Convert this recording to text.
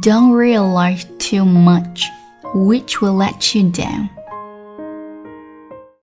Don't realize too much, which will let you down.